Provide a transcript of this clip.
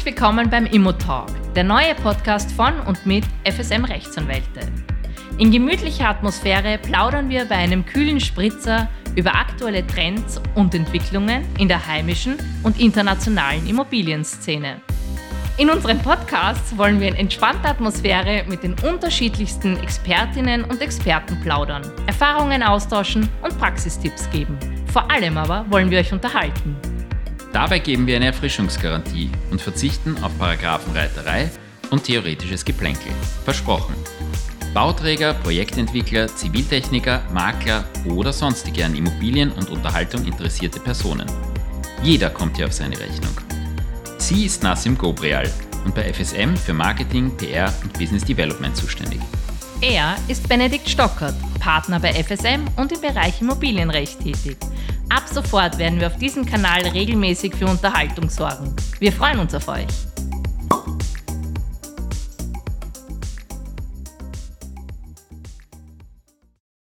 Herzlich willkommen beim Immo-Talk, der neue Podcast von und mit FSM Rechtsanwälte. In gemütlicher Atmosphäre plaudern wir bei einem kühlen Spritzer über aktuelle Trends und Entwicklungen in der heimischen und internationalen Immobilienszene. In unserem Podcast wollen wir in entspannter Atmosphäre mit den unterschiedlichsten Expertinnen und Experten plaudern, Erfahrungen austauschen und Praxistipps geben. Vor allem aber wollen wir euch unterhalten. Dabei geben wir eine Erfrischungsgarantie und verzichten auf Paragraphenreiterei und theoretisches Geplänkel. Versprochen. Bauträger, Projektentwickler, Ziviltechniker, Makler oder sonstige an Immobilien und Unterhaltung interessierte Personen. Jeder kommt hier auf seine Rechnung. Sie ist Nassim Gobrial und bei FSM für Marketing, PR und Business Development zuständig. Er ist Benedikt Stockert, Partner bei FSM und im Bereich Immobilienrecht tätig. Ab sofort werden wir auf diesem Kanal regelmäßig für Unterhaltung sorgen. Wir freuen uns auf euch.